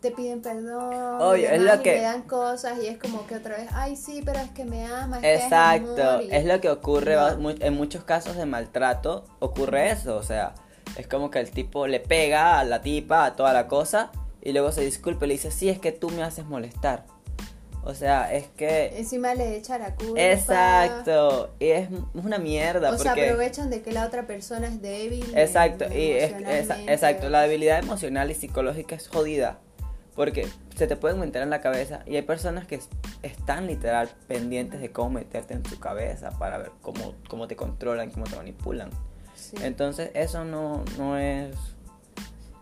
Speaker 2: te piden perdón.
Speaker 1: Obvio,
Speaker 2: y
Speaker 1: es
Speaker 2: demás,
Speaker 1: lo
Speaker 2: y
Speaker 1: que-
Speaker 2: le dan cosas y es como que otra vez, ay sí, pero es que me ama. Es que es amor",
Speaker 1: Exacto,
Speaker 2: y-
Speaker 1: es lo que ocurre
Speaker 2: No.
Speaker 1: en muchos casos de maltrato, ocurre eso, o sea, es como que el tipo le pega a la tipa, a toda la cosa, y luego se disculpa y le dice, sí, es que tú me haces molestar. O sea, es que...
Speaker 2: Encima le echa la culpa.
Speaker 1: Exacto, y es una mierda
Speaker 2: O sea,
Speaker 1: porque...
Speaker 2: aprovechan de que la otra persona es débil.
Speaker 1: Exacto,
Speaker 2: eh,
Speaker 1: y es,
Speaker 2: emocionalmente.
Speaker 1: exacto, la debilidad emocional y psicológica es jodida. Porque se te pueden meter en la cabeza y hay personas que es- están literal pendientes de cómo meterte en tu cabeza para ver cómo, cómo te controlan, cómo te manipulan.
Speaker 2: Sí.
Speaker 1: Entonces eso no, no es...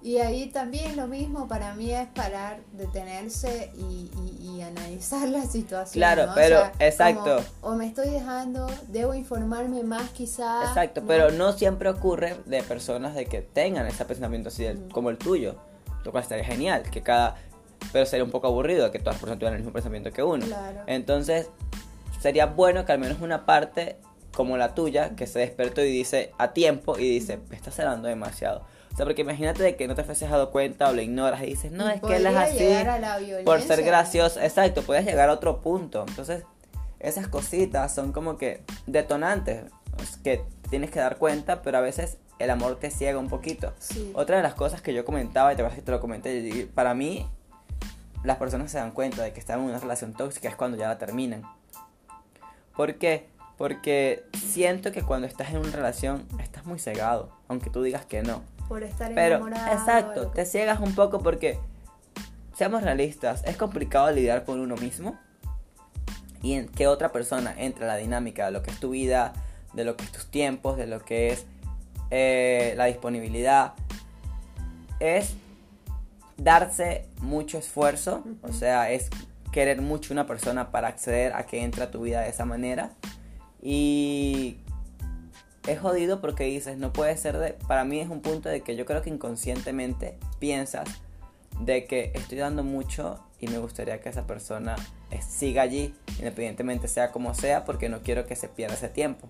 Speaker 2: Y ahí también lo mismo para mí es parar, detenerse y, y- y analizar la situación.
Speaker 1: Claro,
Speaker 2: ¿no? O
Speaker 1: pero-
Speaker 2: sea,
Speaker 1: exacto.
Speaker 2: como, o me estoy dejando, debo informarme más quizás.
Speaker 1: Exacto, pero no siempre ocurre de personas de que tengan ese pensamiento así del- como el tuyo. Lo cual estaría genial, que cada... Pero sería un poco aburrido que todas las personas tuvieran el mismo pensamiento que uno.
Speaker 2: Claro.
Speaker 1: Entonces, sería bueno que al menos una parte como la tuya, que se despertó y dice a tiempo y dice, me estás hablando demasiado. O sea, porque imagínate de que no te fueses dado cuenta o lo ignoras y dices, no, es que él es así por ser gracioso. Exacto, puedes llegar a otro punto. Entonces, esas cositas son como que detonantes es que tienes que dar cuenta, pero a veces el amor te ciega un poquito.
Speaker 2: Sí.
Speaker 1: Otra de las cosas que yo comentaba, y te acuerdas que te lo comenté, y para mí, las personas se dan cuenta de que están en una relación tóxica es cuando ya la terminan. ¿Por qué? Porque siento que cuando estás en una relación estás muy cegado, aunque tú digas que no.
Speaker 2: Por estar
Speaker 1: Pero,
Speaker 2: enamorado.
Speaker 1: exacto,
Speaker 2: lo que-
Speaker 1: te ciegas un poco porque, seamos realistas, es complicado lidiar con uno mismo y en que otra persona entre a la dinámica de lo que es tu vida, de lo que es tus tiempos, de lo que es eh, la disponibilidad, es darse mucho esfuerzo, o sea, es querer mucho una persona para acceder a que entre a tu vida de esa manera. Y es jodido porque dices, no puede ser de... Para mí es un punto de que yo creo que inconscientemente piensas de que estoy dando mucho y me gustaría que esa persona siga allí, independientemente sea como sea, porque no quiero que se pierda ese tiempo.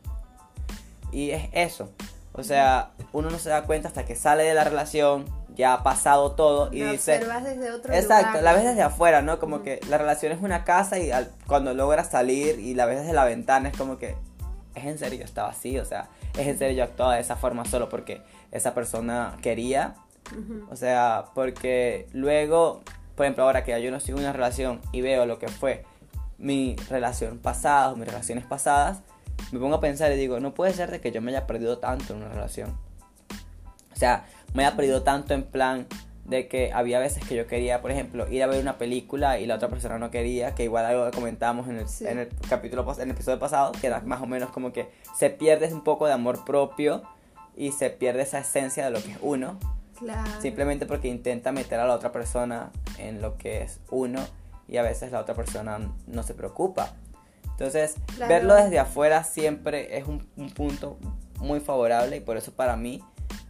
Speaker 1: Y es eso. O sea, uno no se da cuenta hasta que sale de la relación, ya ha pasado todo y
Speaker 2: lo
Speaker 1: dice...
Speaker 2: observas desde otro
Speaker 1: Exacto,
Speaker 2: lugar.
Speaker 1: la ves desde afuera, ¿no? Como
Speaker 2: Ujú.
Speaker 1: que la relación es una casa y al- cuando logras salir y la ves desde la ventana es como que es en serio estaba así, o sea, es en serio yo actuaba de esa forma solo porque esa persona quería,
Speaker 2: Ujú.
Speaker 1: o sea, porque luego, por ejemplo, ahora que yo no sigo una relación y veo lo que fue mi relación pasada o mis relaciones pasadas, me pongo a pensar y digo, no puede ser de que yo me haya perdido tanto en una relación. O sea, me haya perdido tanto en plan de que había veces que yo quería, por ejemplo, ir a ver una película y la otra persona no quería, que igual algo comentábamos en el,
Speaker 2: Sí.
Speaker 1: en el capítulo, en el episodio pasado, que era más o menos como que se pierde un poco de amor propio y se pierde esa esencia de lo que es uno,
Speaker 2: Claro.
Speaker 1: simplemente porque intenta meter a la otra persona en lo que es uno y a veces la otra persona no se preocupa. Entonces,
Speaker 2: Claro.
Speaker 1: verlo desde afuera siempre es un, un punto muy favorable y por eso para mí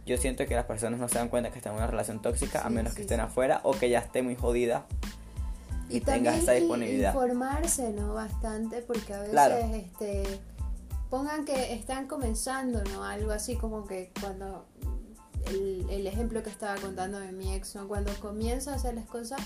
Speaker 1: yo siento que las personas no se dan cuenta que están en una relación tóxica a menos
Speaker 2: sí,
Speaker 1: que estén
Speaker 2: sí.
Speaker 1: afuera o que ya esté muy jodida y, tengas
Speaker 2: también
Speaker 1: esa disponibilidad.
Speaker 2: informarse, ¿no? Bastante, porque a veces,
Speaker 1: Claro.
Speaker 2: este, pongan que están comenzando, ¿no? Algo así como que cuando, el, el ejemplo que estaba contando de mi ex, ¿no? Cuando comienza a hacer las cosas,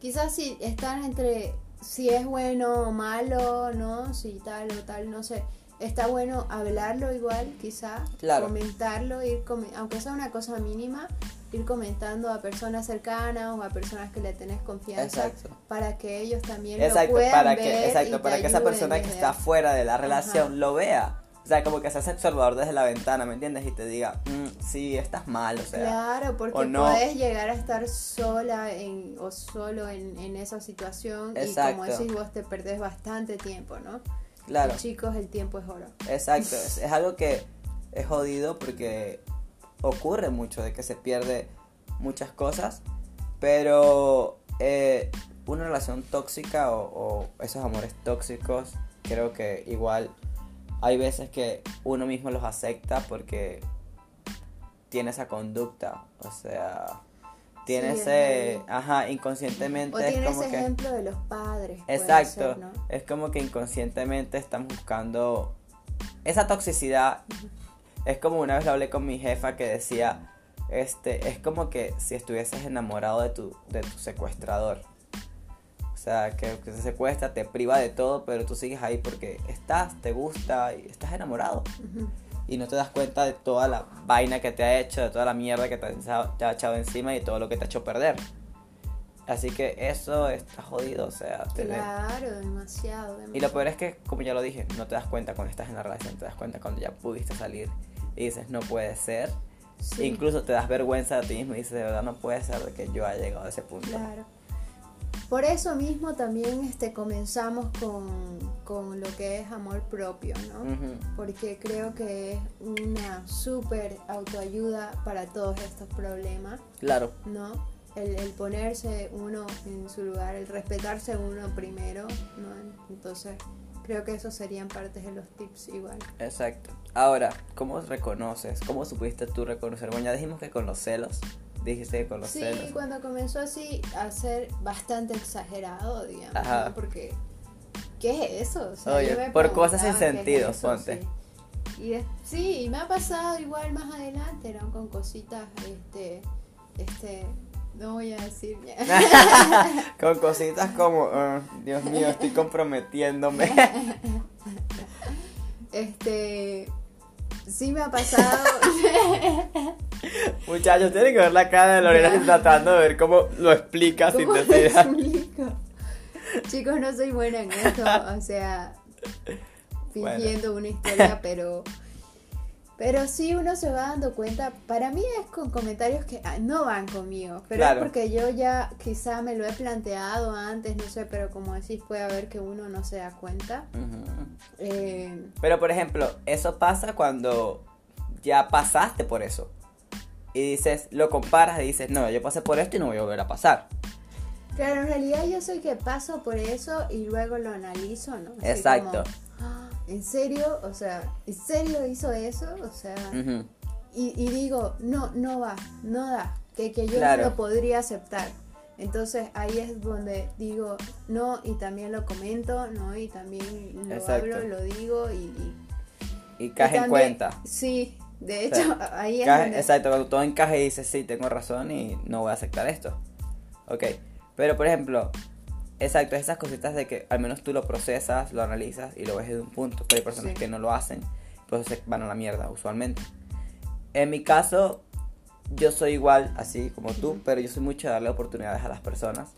Speaker 2: quizás si están entre si es bueno o malo, ¿no? Si tal o tal, no sé. Está bueno hablarlo igual, quizá,
Speaker 1: Claro.
Speaker 2: comentarlo, ir come- aunque sea una cosa mínima, ir comentando a personas cercanas o a personas que le tenés confianza
Speaker 1: Exacto.
Speaker 2: para que ellos también
Speaker 1: Exacto,
Speaker 2: lo puedan
Speaker 1: para
Speaker 2: ver
Speaker 1: que,
Speaker 2: y
Speaker 1: exacto,
Speaker 2: te
Speaker 1: para que esa persona que está fuera de la relación
Speaker 2: Ajá.
Speaker 1: lo vea. O sea, como que se hace observador desde la ventana, ¿me entiendes? Y te diga, "Mm, sí, estás mal, o sea.
Speaker 2: Claro, porque
Speaker 1: o no.
Speaker 2: podés llegar a estar sola en, o solo en, en esa situación
Speaker 1: Exacto.
Speaker 2: y como decís vos te perdés bastante tiempo, ¿no?
Speaker 1: Claro.
Speaker 2: Chicos, el tiempo es oro.
Speaker 1: Exacto, es, es algo que es jodido porque ocurre mucho de que se pierde muchas cosas, pero eh, una relación tóxica o, o esos amores tóxicos, creo que igual hay veces que uno mismo los acepta porque tiene esa conducta. O sea, tiene
Speaker 2: Sí, es
Speaker 1: ese, ajá, inconscientemente
Speaker 2: O
Speaker 1: es
Speaker 2: tiene
Speaker 1: como
Speaker 2: ese
Speaker 1: que
Speaker 2: ejemplo de los padres.
Speaker 1: Exacto.
Speaker 2: ser, ¿no?
Speaker 1: Es como que inconscientemente estamos buscando esa toxicidad. Es como una vez lo hablé con mi jefa que decía, este, es como que si estuvieses enamorado de tu, de tu secuestrador. O sea, que, que se secuestra, te priva de todo, pero tú sigues ahí porque estás, te gusta y estás enamorado. Y no te das cuenta de toda la vaina que te ha hecho, de toda la mierda que te ha echado- te ha echado encima y todo lo que te ha hecho perder. Así que eso está jodido, o sea,
Speaker 2: Claro, demasiado, demasiado.
Speaker 1: y lo peor es que, como ya lo dije, no te das cuenta cuando estás en la relación, te das cuenta cuando ya pudiste salir y dices, no puede ser.
Speaker 2: Sí,
Speaker 1: Incluso te das vergüenza de ti mismo y dices, de verdad no puede ser de que yo haya llegado a ese punto.
Speaker 2: Claro. Por eso mismo también este, comenzamos con, con lo que es amor propio, ¿no?
Speaker 1: Ujú.
Speaker 2: Porque creo que es una súper autoayuda para todos estos problemas,
Speaker 1: Claro,
Speaker 2: ¿no? El, el ponerse uno en su lugar, el respetarse uno primero, ¿no? Entonces, creo que esos serían partes de los tips igual.
Speaker 1: exacto. Ahora, ¿cómo reconoces? ¿Cómo supiste tú reconocer? Bueno, ya dijimos que con los celos, dijiste que con los
Speaker 2: Sí, cuando comenzó así a ser bastante exagerado, digamos,
Speaker 1: Ajá.
Speaker 2: ¿no? porque ¿qué es eso? O sea,
Speaker 1: Oye, por cosas sin
Speaker 2: ¿qué es
Speaker 1: sentido,
Speaker 2: eso?
Speaker 1: ponte.
Speaker 2: Sí. Y de- sí, y me ha pasado igual más adelante, ¿no? Con cositas, este, este, no voy a decir ya.
Speaker 1: con cositas como, "Ah, Dios mío, estoy comprometiéndome.
Speaker 2: este, sí me ha pasado.
Speaker 1: Muchachos, tienen que ver la cara de Lorena tratando de ver cómo lo explica sin
Speaker 2: ¿Cómo
Speaker 1: decir.
Speaker 2: explico? Chicos, no soy buena en esto, o sea, fingiendo una historia, pero pero sí uno se va dando cuenta, para mí es con comentarios que ah, no van conmigo, pero
Speaker 1: Claro.
Speaker 2: es porque yo ya quizá me lo he planteado antes, no sé, pero como decís puede haber que uno no se da cuenta. Eh,
Speaker 1: Pero por ejemplo, eso pasa cuando ya pasaste por eso. Y dices, lo comparas y dices, no, yo pasé por esto y no voy a volver a pasar.
Speaker 2: claro, en realidad yo soy que paso por eso y luego lo analizo, ¿no? Así
Speaker 1: Exacto.
Speaker 2: como, "Ah, ¿En serio? O sea, ¿en serio hizo eso? O sea, y, y digo, no, no va, no da, que, que yo
Speaker 1: Claro.
Speaker 2: no lo podría aceptar. Entonces ahí es donde digo, no, y también lo comento, no, y también lo
Speaker 1: Exacto.
Speaker 2: hablo, lo digo, y... y-
Speaker 1: Y en cuenta.
Speaker 2: Sí, de hecho, ahí es donde...
Speaker 1: exacto, cuando todo encaja y dices, sí, tengo razón y no voy a aceptar esto. Ok, pero por ejemplo, exacto, esas cositas de que al menos tú lo procesas, lo analizas y lo ves desde un punto. Pero hay personas
Speaker 2: Sí.
Speaker 1: que no lo hacen, pues se van a la mierda usualmente. En mi caso, yo soy igual, así como tú, pero yo soy mucho de darle oportunidades a las personas.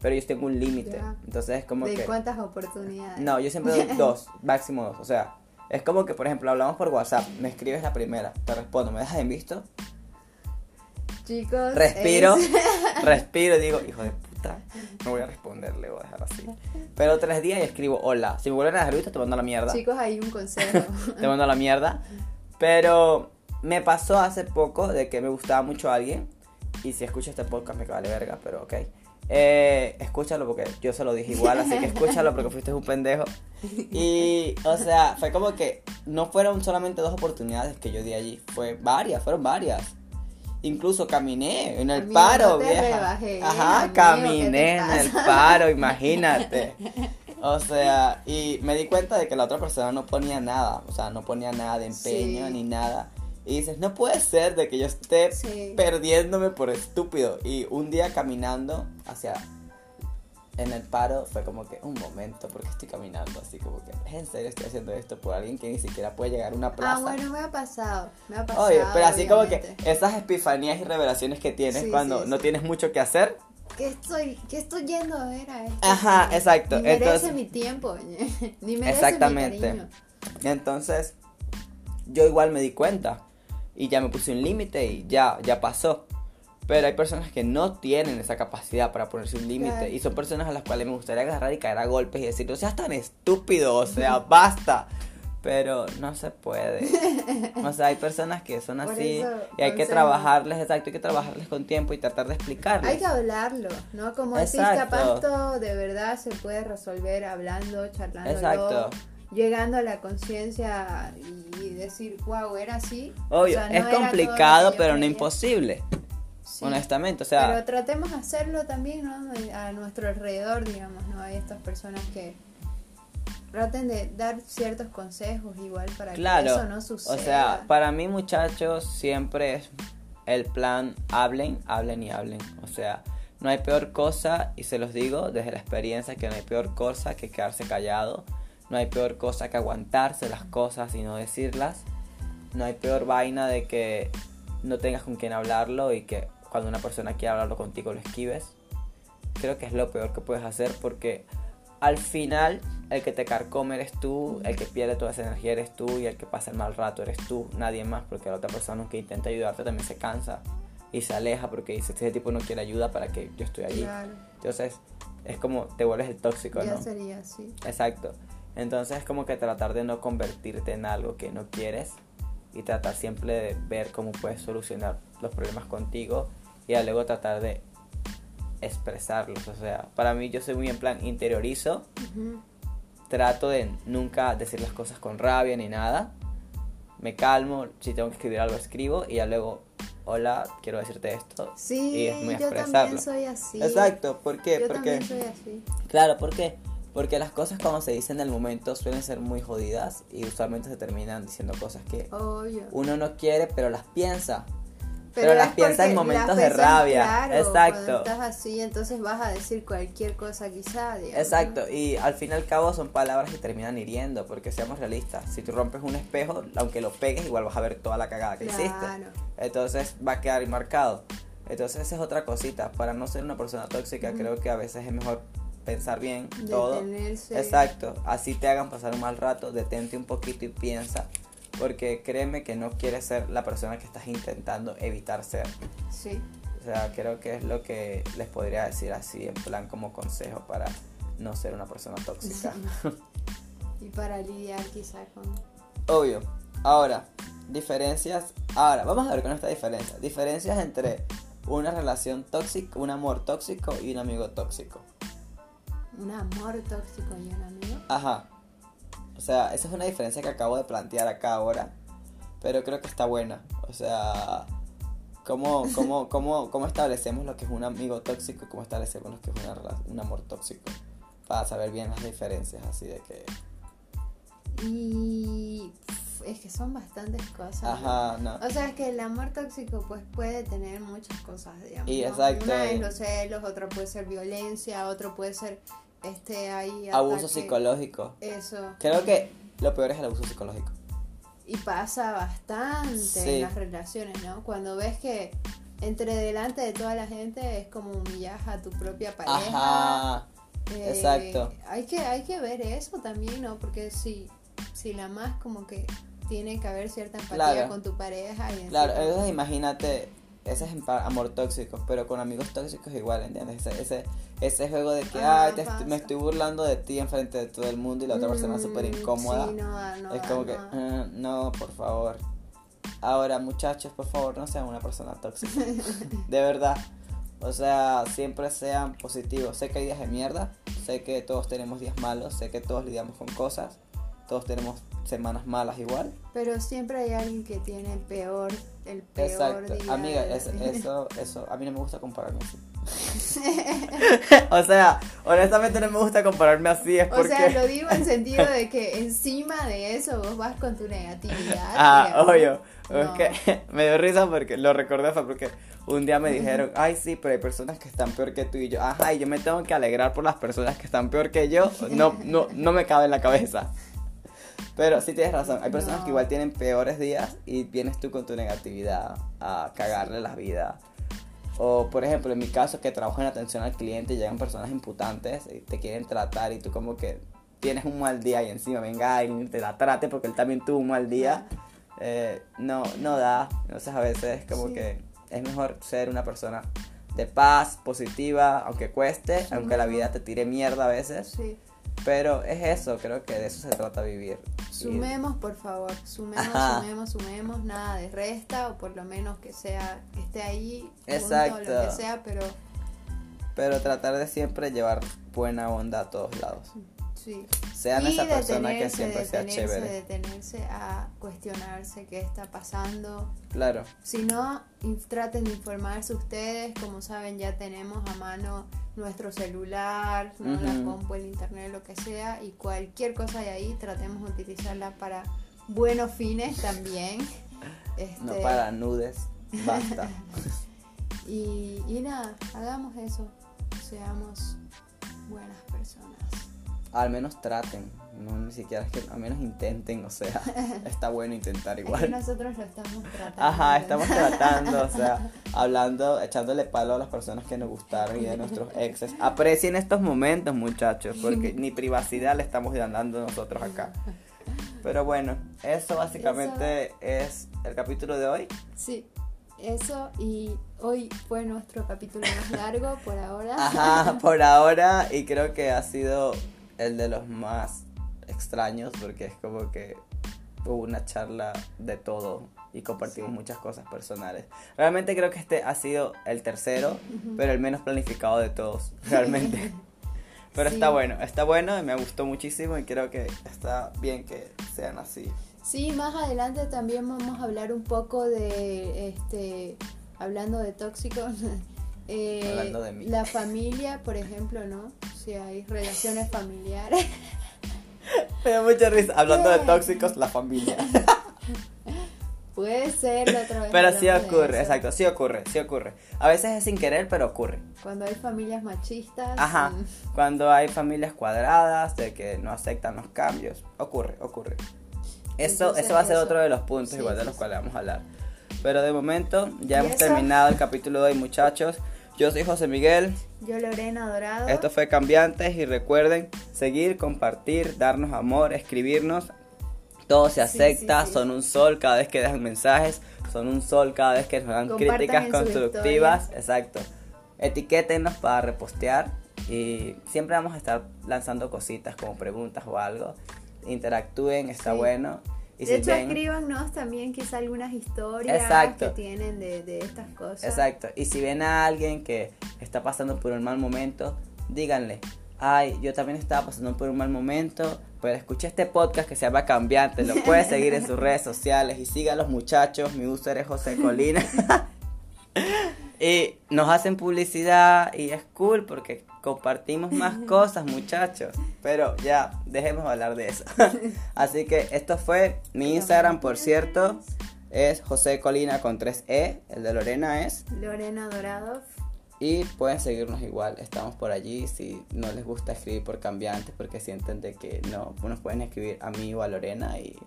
Speaker 1: Pero yo tengo un límite. Entonces es como
Speaker 2: ¿De
Speaker 1: que...
Speaker 2: cuántas oportunidades?
Speaker 1: No, yo siempre doy dos, máximo dos. O sea, es como que, por ejemplo, hablamos por WhatsApp, me escribes la primera, te respondo, ¿me dejas en visto?
Speaker 2: Chicos,
Speaker 1: Respiro,
Speaker 2: es-
Speaker 1: respiro y digo, hijo de puta, no voy a responderle, voy a dejar así. Pero tres días y escribo hola. Si me vuelven a dejar visto, te mando a la mierda.
Speaker 2: Chicos, hay un consejo.
Speaker 1: Te mando a la mierda. Pero me pasó hace poco de que me gustaba mucho alguien. Y si escucho este podcast me vale verga, pero ok. Eh, escúchalo porque yo se lo dije igual, así que escúchalo porque fuiste un pendejo. Y, o sea, fue como que no fueron solamente dos oportunidades que yo di allí, fue varias, fueron varias. Incluso caminé en el
Speaker 2: Amigo,
Speaker 1: paro,
Speaker 2: no te
Speaker 1: vieja.
Speaker 2: rebajé,
Speaker 1: Ajá,
Speaker 2: amigo,
Speaker 1: caminé
Speaker 2: ¿qué
Speaker 1: en el paro, imagínate. O sea, y me di cuenta de que la otra persona no ponía nada, o sea, no ponía nada de empeño
Speaker 2: Sí.
Speaker 1: ni nada. Y dices, no puede ser de que yo esté
Speaker 2: Sí.
Speaker 1: perdiéndome por estúpido. Y un día caminando hacia en el paro fue como que un momento, porque estoy caminando así como que, ¿es en serio estoy haciendo esto por alguien que ni siquiera puede llegar a una plaza?
Speaker 2: Ah, bueno, me ha pasado, me ha pasado.
Speaker 1: Oye, pero así como que esas epifanías y revelaciones que tienes
Speaker 2: Sí,
Speaker 1: cuando
Speaker 2: sí,
Speaker 1: no
Speaker 2: sí.
Speaker 1: tienes mucho que hacer.
Speaker 2: ¿Qué estoy, qué estoy yendo a ver a esto?
Speaker 1: Ajá, exacto,
Speaker 2: Ni merece
Speaker 1: entonces-
Speaker 2: mi tiempo, ni merece
Speaker 1: Exactamente.
Speaker 2: mi cariño.
Speaker 1: Entonces, yo igual me di cuenta y ya me puse un límite y ya, ya pasó. Pero hay personas que no tienen esa capacidad para ponerse un límite
Speaker 2: Claro.
Speaker 1: y son personas a las cuales me gustaría agarrar y caer a golpes y decir, no seas tan estúpido, o sea, basta. Pero no se puede. O sea, hay personas que son
Speaker 2: Por
Speaker 1: así
Speaker 2: eso,
Speaker 1: y hay que trabajarles, exacto, hay que trabajarles con tiempo y tratar de explicarles.
Speaker 2: Hay que hablarlo, ¿no? Como decís, capaz todo de verdad se puede resolver hablando, charlando.
Speaker 1: Exacto.
Speaker 2: llegando a la conciencia y decir, wow, era así.
Speaker 1: Obvio,
Speaker 2: O sea, no
Speaker 1: es complicado, pero no imposible.
Speaker 2: Sí.
Speaker 1: Honestamente, o sea,
Speaker 2: Pero tratemos de hacerlo también, ¿no? A nuestro alrededor, digamos, ¿no? Hay estas personas que traten de dar ciertos consejos igual para
Speaker 1: claro.
Speaker 2: que eso no suceda.
Speaker 1: O sea, para mí, muchachos, siempre es el plan hablen, hablen y hablen. O sea, no hay peor cosa, y se los digo desde la experiencia, que no hay peor cosa que quedarse callado. No hay peor cosa que aguantarse las cosas y no decirlas. No hay peor vaina de que no tengas con quién hablarlo y que cuando una persona quiere hablarlo contigo lo esquives. Creo que es lo peor que puedes hacer porque al final el que te carcome eres tú, el que pierde toda esa energía eres tú y el que pasa el mal rato eres tú, nadie más, porque la otra persona que intenta ayudarte también se cansa y se aleja porque dice, este tipo no quiere ayuda para que yo estoy allí.
Speaker 2: Claro,
Speaker 1: Entonces es como te vuelves el tóxico,
Speaker 2: ya
Speaker 1: ¿no?
Speaker 2: sería así.
Speaker 1: Exacto. Entonces es como que tratar de no convertirte en algo que no quieres y tratar siempre de ver cómo puedes solucionar los problemas contigo y ya luego tratar de expresarlos. O sea, para mí yo soy muy en plan interiorizo,
Speaker 2: Ujú.
Speaker 1: trato de nunca decir las cosas con rabia ni nada. Me calmo, si tengo que escribir algo escribo y ya luego, hola, quiero decirte esto.
Speaker 2: Sí,
Speaker 1: y es muy
Speaker 2: yo
Speaker 1: expresarlo.
Speaker 2: también soy así.
Speaker 1: Exacto, ¿por qué?
Speaker 2: Yo
Speaker 1: Porque
Speaker 2: también soy así.
Speaker 1: Claro, ¿por qué? Porque las cosas cuando se dicen en el momento suelen ser muy jodidas y usualmente se terminan diciendo cosas que
Speaker 2: Obvio.
Speaker 1: uno no quiere, pero las piensa. Pero las
Speaker 2: es
Speaker 1: piensa en momentos de rabia.
Speaker 2: claro,
Speaker 1: Exacto.
Speaker 2: Cuando estás así, entonces vas a decir cualquier cosa quizá.
Speaker 1: Exacto, y al fin y al cabo son palabras que terminan hiriendo, porque seamos realistas, si tú rompes un espejo, aunque lo pegues, igual vas a ver toda la cagada que hiciste.
Speaker 2: Claro.
Speaker 1: Entonces va a quedar marcado. Entonces esa es otra cosita, para no ser una persona tóxica, creo que a veces es mejor pensar bien todo.
Speaker 2: Detenerse.
Speaker 1: Exacto, así te hagan pasar un mal rato, detente un poquito y piensa, porque créeme que no quieres ser la persona que estás intentando evitar ser.
Speaker 2: Sí.
Speaker 1: O sea, creo que es lo que les podría decir así, en plan como consejo para no ser una persona tóxica.
Speaker 2: Y para lidiar quizá con...
Speaker 1: Obvio. Ahora, diferencias. Ahora, vamos a ver con esta diferencia. Diferencias entre una relación tóxica, un amor tóxico y un amigo tóxico.
Speaker 2: Un amor tóxico y un amigo.
Speaker 1: Ajá. O sea, esa es una diferencia que acabo de plantear acá ahora. Pero creo que está buena. O sea, ¿cómo, cómo, cómo, cómo establecemos lo que es un amigo tóxico y cómo establecemos lo que es una, un amor tóxico? Para saber bien las diferencias, así de que...
Speaker 2: Y es que son bastantes cosas.
Speaker 1: Ajá, no.
Speaker 2: O sea, es que el amor tóxico pues puede tener muchas cosas, digamos.
Speaker 1: Y
Speaker 2: ¿no?
Speaker 1: exacto,
Speaker 2: Una es los celos, otro puede ser violencia, otro puede ser este
Speaker 1: Abuso
Speaker 2: ataque.
Speaker 1: psicológico.
Speaker 2: Eso.
Speaker 1: Creo que lo peor es el abuso psicológico.
Speaker 2: Y pasa bastante
Speaker 1: Sí.
Speaker 2: en las relaciones, ¿no? Cuando ves que entre delante de toda la gente es como humillas a tu propia pareja.
Speaker 1: Ajá.
Speaker 2: Eh,
Speaker 1: exacto.
Speaker 2: Hay que, hay que ver eso también, ¿no? Porque si, si la más como que tiene que haber cierta empatía
Speaker 1: Claro.
Speaker 2: con tu pareja. Y
Speaker 1: Claro, entonces imagínate, ese es amor tóxico, pero con amigos tóxicos igual, ¿entiendes? Ese, ese, ese juego de que,
Speaker 2: Ah,
Speaker 1: ay, te est- me estoy burlando de ti enfrente de todo el mundo y la otra persona es súper
Speaker 2: Mm,
Speaker 1: incómoda.
Speaker 2: sí, no da, no
Speaker 1: es como
Speaker 2: no
Speaker 1: que. "Ah, no, por favor. Ahora, muchachos, por favor, no sean una persona tóxica. de verdad. O sea, siempre sean positivos. Sé que hay días de mierda, sé que todos tenemos días malos, sé que todos lidiamos con cosas, todos tenemos semanas malas igual.
Speaker 2: Pero siempre hay alguien que tiene el peor, el peor
Speaker 1: Exacto.
Speaker 2: día
Speaker 1: Amiga,
Speaker 2: de
Speaker 1: es- eso, eso, a mí no me gusta compararme así. o sea, honestamente no me gusta compararme así, es
Speaker 2: O
Speaker 1: porque...
Speaker 2: sea, lo digo en sentido de que encima de eso vos vas con tu negatividad.
Speaker 1: Ah, obvio.
Speaker 2: No.
Speaker 1: Es que me dio risa porque lo recordé fue porque un día me dijeron, ay sí, pero hay personas que están peor que tú y yo, ajá, y yo me tengo que alegrar por las personas que están peor que yo, no, no, no me cabe en la cabeza. Pero sí tienes razón, hay personas
Speaker 2: No.
Speaker 1: que igual tienen peores días y vienes tú con tu negatividad a cagarle la vida. O por ejemplo, en mi caso que trabajo en atención al cliente y llegan personas imputantes y te quieren tratar y tú como que tienes un mal día y encima venga alguien y te la trate porque él también tuvo un mal día. eh, no, no da. Entonces a veces como
Speaker 2: Sí.
Speaker 1: que es mejor ser una persona de paz, positiva, aunque cueste, aunque la vida te tire mierda a veces.
Speaker 2: Sí.
Speaker 1: Pero es eso, creo que de eso se trata vivir.
Speaker 2: Sumemos, por favor, sumemos,
Speaker 1: Ajá.
Speaker 2: sumemos, sumemos, nada de resta, o por lo menos que sea, que esté ahí,
Speaker 1: Exacto.
Speaker 2: lo que sea, pero
Speaker 1: Pero tratar de siempre llevar buena onda a todos lados.
Speaker 2: Sí.
Speaker 1: Sean
Speaker 2: Y
Speaker 1: esa persona que siempre sea chévere.
Speaker 2: detenerse a cuestionarse qué está pasando.
Speaker 1: Claro.
Speaker 2: Si no, traten de informarse ustedes. Como saben, ya tenemos a mano nuestro celular, ¿no? la
Speaker 1: Ujú.
Speaker 2: compu, el internet, lo que sea. Y cualquier cosa de ahí, tratemos de utilizarla para buenos fines también. Este,
Speaker 1: No para nudes. Basta.
Speaker 2: y, y nada, hagamos eso. Seamos buenas personas.
Speaker 1: Al menos traten. No ni siquiera es que al menos intenten. O sea, está bueno intentar
Speaker 2: Es que
Speaker 1: igual.
Speaker 2: nosotros lo estamos tratando.
Speaker 1: Ajá, estamos tratando, o sea, hablando, echándole palo a las personas que nos gustaron y de nuestros exes. Aprecien estos momentos, muchachos, porque ni privacidad le estamos dando nosotros acá. Pero bueno, eso básicamente es el capítulo de hoy.
Speaker 2: Sí, eso y hoy fue nuestro capítulo más largo por ahora.
Speaker 1: Ajá, por ahora, y creo que ha sido el de los más extraños, porque es como que hubo una charla de todo y compartimos
Speaker 2: Sí.
Speaker 1: muchas cosas personales. Realmente creo que este ha sido el tercero, pero el menos planificado de todos, realmente. Pero
Speaker 2: Sí.
Speaker 1: está bueno, está bueno y me gustó muchísimo y creo que está bien que sean así.
Speaker 2: Sí, más adelante también vamos a hablar un poco de, este, hablando de tóxicos, eh,
Speaker 1: Hablando de mí.
Speaker 2: la familia, por ejemplo, ¿no? Si hay relaciones familiares.
Speaker 1: Me da mucha risa. Hablando de tóxicos, la familia.
Speaker 2: Puede ser la otra vez.
Speaker 1: Pero sí ocurre, exacto, sí ocurre, sí ocurre. A veces es sin querer, pero ocurre.
Speaker 2: Cuando hay familias machistas.
Speaker 1: Ajá,
Speaker 2: mm,
Speaker 1: cuando hay familias cuadradas, de que no aceptan los cambios, ocurre, ocurre. Eso,
Speaker 2: Entonces,
Speaker 1: eso va a ser
Speaker 2: eso.
Speaker 1: otro de los puntos
Speaker 2: Sí,
Speaker 1: igual de los
Speaker 2: sí.
Speaker 1: cuales vamos a hablar. Pero de momento ya
Speaker 2: ¿Y
Speaker 1: hemos
Speaker 2: eso?
Speaker 1: terminado el capítulo de hoy, muchachos. Yo soy José Miguel,
Speaker 2: Yo, Lorena Dorado.
Speaker 1: esto fue Cambiantes y recuerden seguir, compartir, darnos amor, escribirnos. Todo se acepta,
Speaker 2: sí, sí.
Speaker 1: son un sol cada vez que dejan mensajes, son un sol cada vez que nos dan
Speaker 2: Compartan
Speaker 1: críticas constructivas, exacto. Etiquétenos para repostear y siempre vamos a estar lanzando cositas como preguntas o algo. Interactúen, está bueno. Y
Speaker 2: de
Speaker 1: si
Speaker 2: hecho,
Speaker 1: ven-
Speaker 2: escríbanos también quizá algunas historias
Speaker 1: Exacto.
Speaker 2: que tienen de, de estas cosas.
Speaker 1: Exacto. Y si ven a alguien que está pasando por un mal momento, díganle, ay, yo también estaba pasando por un mal momento, pero escuché este podcast que se llama Cambiante, lo puedes seguir en sus redes sociales y siga a los muchachos, mi user es José Colina. y nos hacen publicidad y es cool porque compartimos más cosas, muchachos. Pero ya, dejemos de hablar de eso. Así que esto fue mi Instagram, por cierto. Es José Colina con 3E. El de Lorena es.
Speaker 2: Lorena Dorado.
Speaker 1: Y pueden seguirnos igual. Estamos por allí. Si no les gusta escribir por cambiantes porque sienten de que no, nos pueden escribir a mí o a Lorena. Y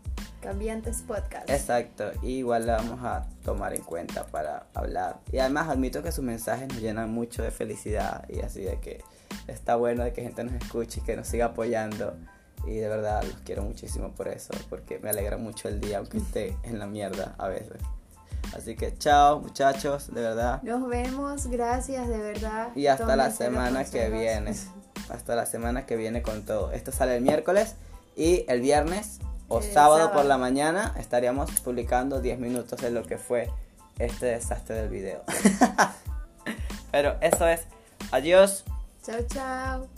Speaker 2: Cambiantes Podcast.
Speaker 1: exacto. Y igual la vamos a tomar en cuenta para hablar. Y además admito que sus mensajes nos llenan mucho de felicidad. Y así de que está bueno de que gente nos escuche y que nos siga apoyando. Y de verdad los quiero muchísimo por eso. Porque me alegra mucho el día aunque esté en la mierda a veces. Así que chao muchachos, de verdad.
Speaker 2: Nos vemos, gracias de verdad.
Speaker 1: Y hasta la
Speaker 2: Tómense los
Speaker 1: semana que viene. Hasta la semana que viene con todo. Esto sale el miércoles y el viernes o
Speaker 2: El
Speaker 1: sábado, por
Speaker 2: sábado.
Speaker 1: la mañana estaríamos publicando 10 minutos de lo que fue este desastre del video. Pero eso es. Adiós.
Speaker 2: Chao, chao.